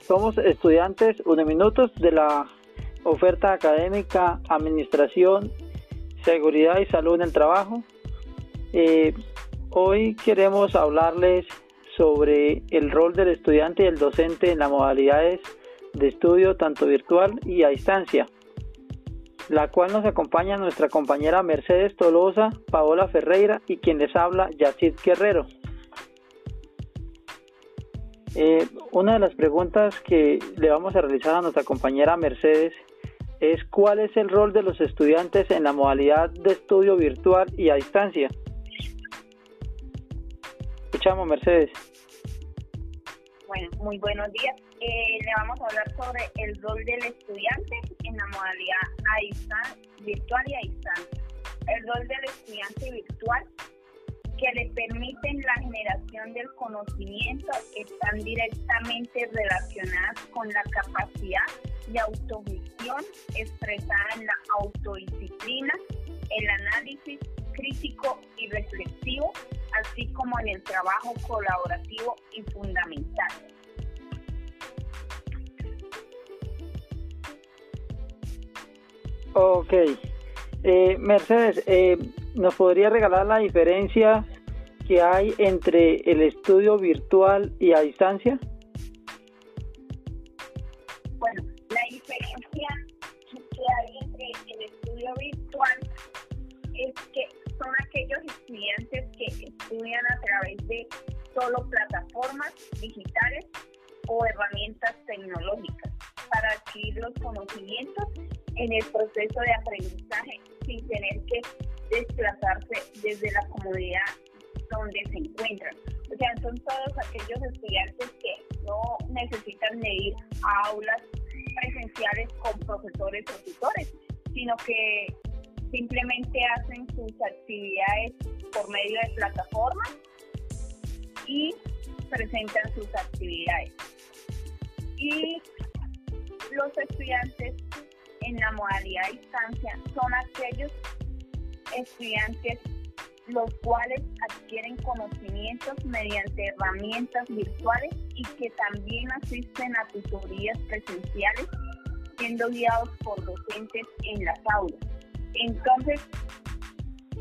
Somos estudiantes Uniminutos de la oferta académica Administración, Seguridad y Salud en el Trabajo. Eh, hoy queremos hablarles sobre el rol del estudiante y el docente en las modalidades de estudio tanto virtual y a distancia, la cual nos acompaña nuestra compañera Mercedes Tolosa, Paola Ferreira y quien les habla, Yacid Guerrero. Eh, una de las preguntas que le vamos a realizar a nuestra compañera Mercedes es cuál es el rol de los estudiantes en la modalidad de estudio virtual y a distancia. Escuchamos, Mercedes. Bueno, muy buenos días. Eh, le vamos a hablar sobre el rol del estudiante en la modalidad a distancia, virtual y a distancia. El rol del estudiante virtual que le permiten la generación del conocimiento están directamente relacionadas con la capacidad de autogestión expresada en la autodisciplina, el análisis crítico y reflexivo, así como en el trabajo colaborativo y fundamental. Ok. Eh, Mercedes, eh, ¿nos podría regalar la diferencia que hay entre el estudio virtual y a distancia? Bueno, la diferencia que hay entre el estudio virtual es que son aquellos estudiantes que estudian a través de solo plataformas digitales o herramientas tecnológicas para adquirir los conocimientos en el proceso de aprendizaje sin tener que desplazarse desde la comodidad donde se encuentran. O sea, son todos aquellos estudiantes que no necesitan de ir a aulas presenciales con profesores o tutores, sino que simplemente hacen sus actividades por medio de plataformas y presentan sus actividades. Y los estudiantes en la modalidad a distancia son aquellos estudiantes los cuales adquieren conocimientos mediante herramientas virtuales y que también asisten a tutorías presenciales siendo guiados por docentes en las aulas. Entonces,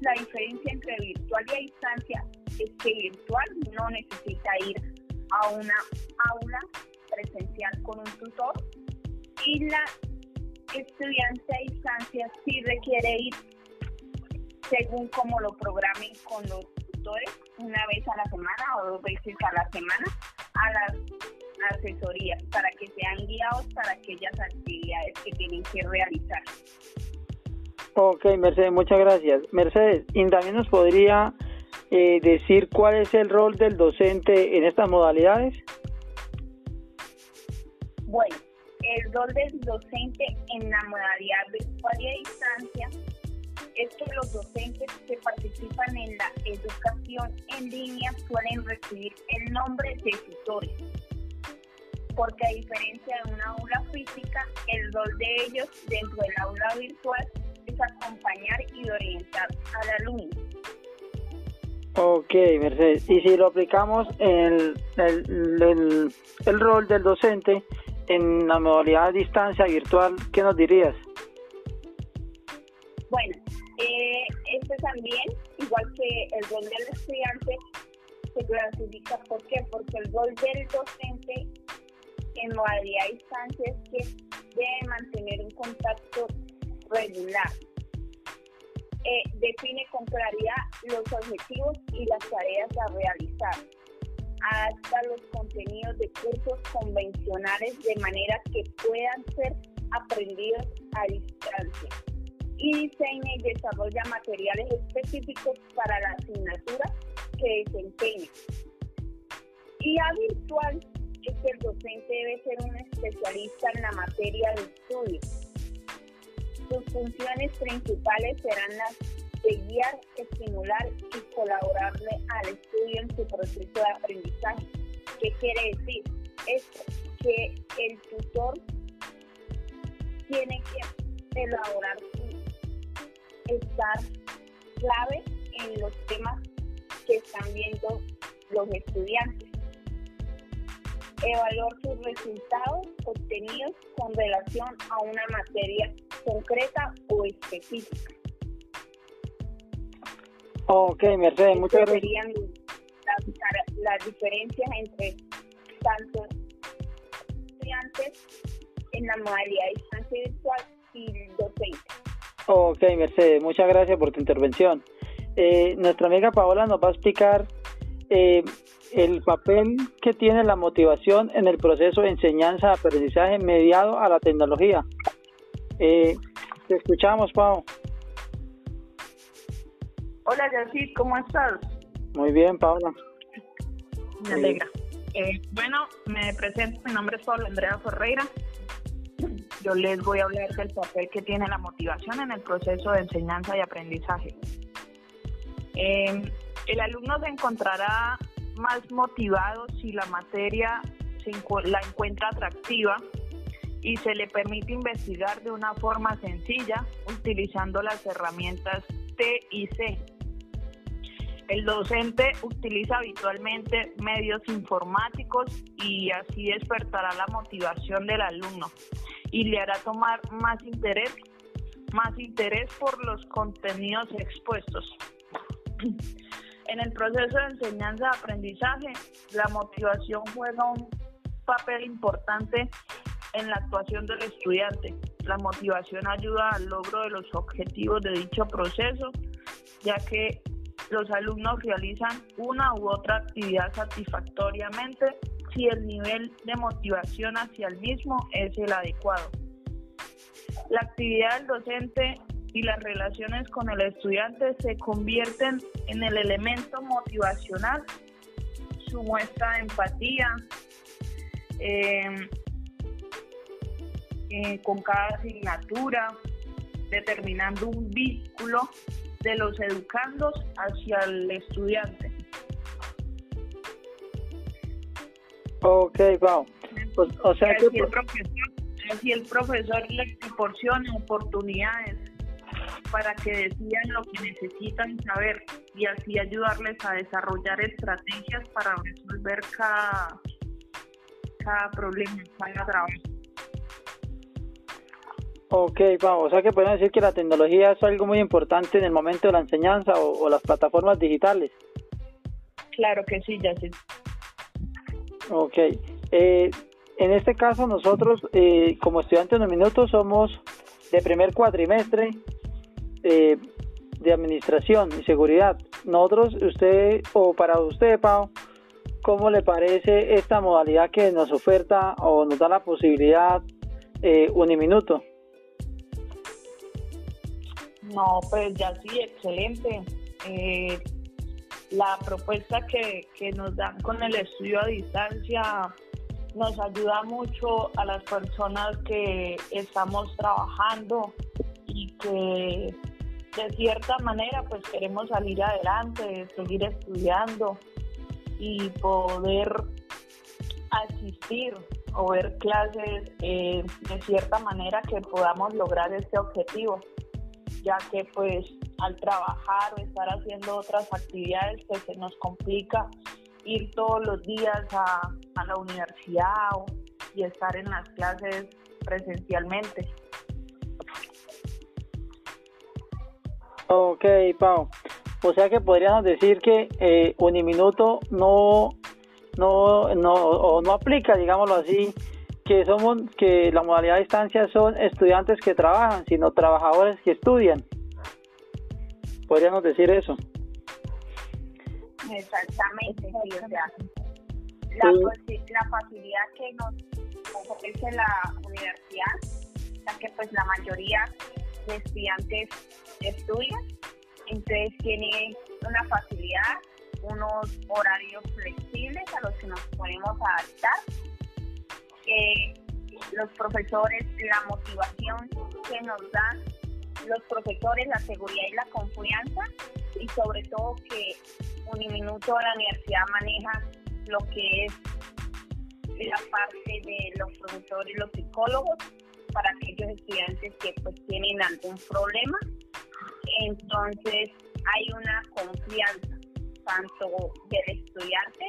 la diferencia entre virtual y a distancia es que virtual no necesita ir a una aula presencial con un tutor y la estudiante a distancia sí requiere ir según como lo programen con los tutores una vez a la semana o dos veces a la semana a las asesorías para que sean guiados para aquellas actividades que tienen que realizar. Ok, Mercedes, muchas gracias. Mercedes, ¿y también nos podría eh, decir cuál es el rol del docente en estas modalidades? Bueno, el rol del docente en la modalidad virtual y a distancia es que los docentes que participan en la educación en línea suelen recibir el nombre de tutores, porque a diferencia de una aula física, el rol de ellos dentro del aula virtual es acompañar y orientar al alumno. Ok, Mercedes. Y si lo aplicamos en el, el rol del docente en la modalidad de distancia virtual, ¿qué nos dirías? Bueno, eh, este también, igual que el rol del estudiante, se clasifica. ¿Por qué? Porque el rol del docente en modalidad a distancia es que debe mantener un contacto regular. Eh, define con claridad los objetivos y las tareas a realizar. Adapta los contenidos de cursos convencionales de manera que puedan ser aprendidos a distancia y diseña y desarrolla materiales específicos para la asignatura que desempeña. Y a virtual es que el docente debe ser un especialista en la materia de estudio. Sus funciones principales serán las de guiar, estimular y colaborarle al estudio en su proceso de aprendizaje. ¿Qué quiere decir? Esto, que el tutor tiene que elaborar estar clave en los temas que están viendo los estudiantes. evaluar sus resultados obtenidos con relación a una materia concreta o específica. Ok, Mercedes, muchas gracias. Serían las, las diferencias entre tanto estudiantes en la modalidad de distancia virtual y docente. Ok, Mercedes, muchas gracias por tu intervención. Eh, nuestra amiga Paola nos va a explicar eh, el papel que tiene la motivación en el proceso de enseñanza-aprendizaje mediado a la tecnología. Eh, te escuchamos, Pau. Hola, Yacid, ¿cómo estás? Muy bien, Paula. Me alegra. Eh, bueno, me presento, mi nombre es Paula Andrea Ferreira. Yo les voy a hablar del papel que tiene la motivación en el proceso de enseñanza y aprendizaje. Eh, el alumno se encontrará más motivado si la materia la encuentra atractiva y se le permite investigar de una forma sencilla utilizando las herramientas T y C. El docente utiliza habitualmente medios informáticos y así despertará la motivación del alumno y le hará tomar más interés, más interés por los contenidos expuestos. En el proceso de enseñanza-aprendizaje, la motivación juega un papel importante en la actuación del estudiante. La motivación ayuda al logro de los objetivos de dicho proceso, ya que los alumnos realizan una u otra actividad satisfactoriamente si el nivel de motivación hacia el mismo es el adecuado. La actividad del docente y las relaciones con el estudiante se convierten en el elemento motivacional, su muestra de empatía em, eh, con cada asignatura, determinando un vínculo de los educandos hacia el estudiante. Ok, wow. Pues, o sea que... el profesor, si el profesor le proporciona oportunidades para que decidan lo que necesitan saber y así ayudarles a desarrollar estrategias para resolver cada, cada problema, cada trabajo. Ok, vamos, o sea que podemos decir que la tecnología es algo muy importante en el momento de la enseñanza o, las plataformas digitales. Claro que sí, ya sí. Ok, eh, en este caso nosotros eh, como estudiantes de somos de primer cuatrimestre eh, de administración y seguridad. Nosotros, usted o para usted, Pau, ¿cómo le parece esta modalidad que nos oferta o nos da la posibilidad eh, Uniminuto? No, pues ya sí, excelente. La propuesta que, que nos dan con el estudio a distancia nos ayuda mucho a las personas que estamos trabajando y que de cierta manera pues queremos salir adelante, seguir estudiando y poder asistir o ver clases eh, de cierta manera que podamos lograr este objetivo, ya que pues al trabajar o estar haciendo otras actividades pues se nos complica ir todos los días a, a la universidad y estar en las clases presencialmente. Ok, Pau. O sea que podríamos decir que eh, Uniminuto no, no, no, o no aplica, digámoslo así, que somos, que la modalidad de distancia son estudiantes que trabajan, sino trabajadores que estudian. Podríamos decir eso. Exactamente, sí, o sea, la, la facilidad que nos ofrece la universidad, ya que pues la mayoría de estudiantes estudian, entonces tiene una facilidad, unos horarios flexibles a los que nos podemos adaptar. Eh, los profesores, la motivación que nos dan los profesores, la seguridad y la confianza y sobre todo que Uniminuto de la universidad maneja lo que es la parte de los profesores y los psicólogos para aquellos estudiantes que pues tienen algún problema. Entonces hay una confianza tanto del estudiante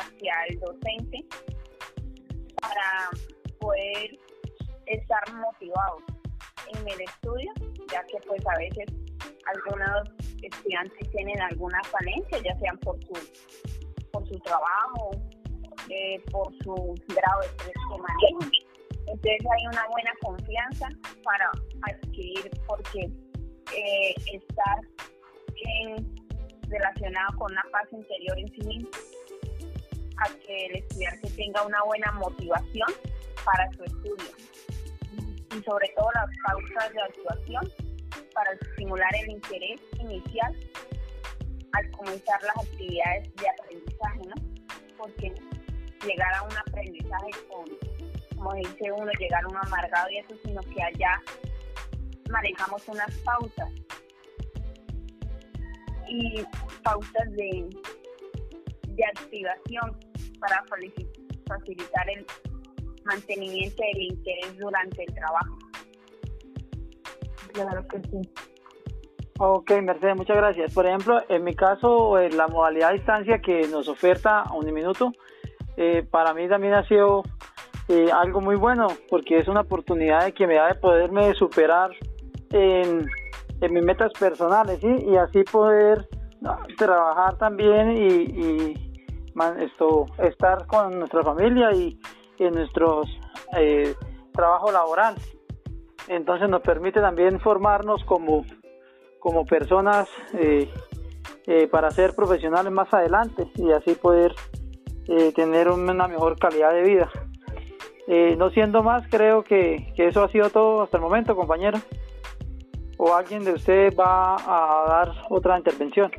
hacia el docente para poder estar motivados en el estudio, ya que pues a veces algunos estudiantes tienen alguna falencia, ya sean por su, por su trabajo, eh, por su grado de estrés que manejan. Entonces hay una buena confianza para adquirir porque eh, estar relacionado con una paz interior en sí mismo, a que el estudiante tenga una buena motivación para su estudio y sobre todo las causas de actuación para estimular el interés inicial al comenzar las actividades de aprendizaje, ¿no? Porque llegar a un aprendizaje con, como dice uno, llegar a un amargado y eso, sino que allá manejamos unas pausas y pausas de, de activación para facilitar el mantenimiento del interés durante el trabajo. Claro que sí. Ok, Mercedes, muchas gracias. Por ejemplo, en mi caso, en la modalidad de distancia que nos oferta minuto eh, para mí también ha sido eh, algo muy bueno porque es una oportunidad de que me da de poderme superar en, en mis metas personales y así poder trabajar también y, y esto, estar con nuestra familia y, en nuestro eh, trabajo laboral. Entonces nos permite también formarnos como, como personas eh, eh, para ser profesionales más adelante y así poder tener una mejor calidad de vida. no siendo más, creo que, que eso ha sido todo hasta el momento, compañero. ¿O alguien de ustedes va a dar otra intervención?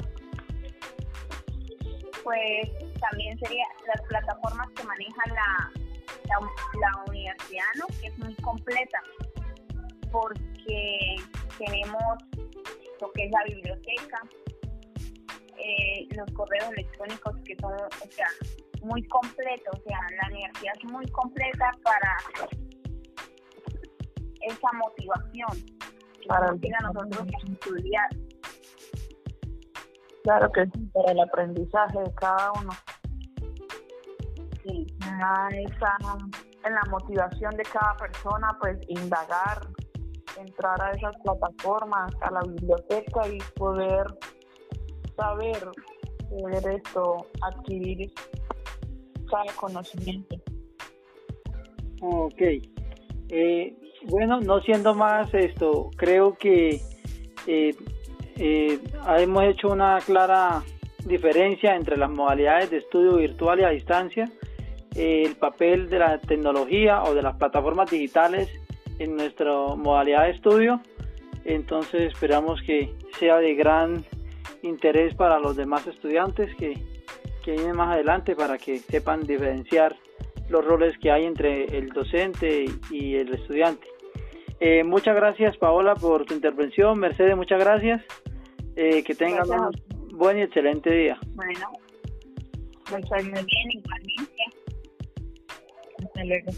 Pues también sería las plataformas que manejan la, la, universidad, ¿no? que es muy completa, porque tenemos lo que es la biblioteca, eh, los correos electrónicos que son, o sea, muy completos, o sea, la universidad es muy completa para esa motivación para nosotros estudiar. Claro que sí, para el aprendizaje de cada uno y esa, en la motivación de cada persona, pues indagar, entrar a esas plataformas, a la biblioteca y poder saber, poder esto, adquirir cada conocimiento. Ok. Eh, bueno, no siendo más esto, creo que eh, eh, hemos hecho una clara diferencia entre las modalidades de estudio virtual y a distancia el papel de la tecnología o de las plataformas digitales en nuestra modalidad de estudio. Entonces esperamos que sea de gran interés para los demás estudiantes que, que vienen más adelante para que sepan diferenciar los roles que hay entre el docente y el estudiante. Eh, muchas gracias Paola por tu intervención. Mercedes, muchas gracias. Eh, que tengan un buen y excelente día. Bueno, muchas bien, igualmente. Hasta luego.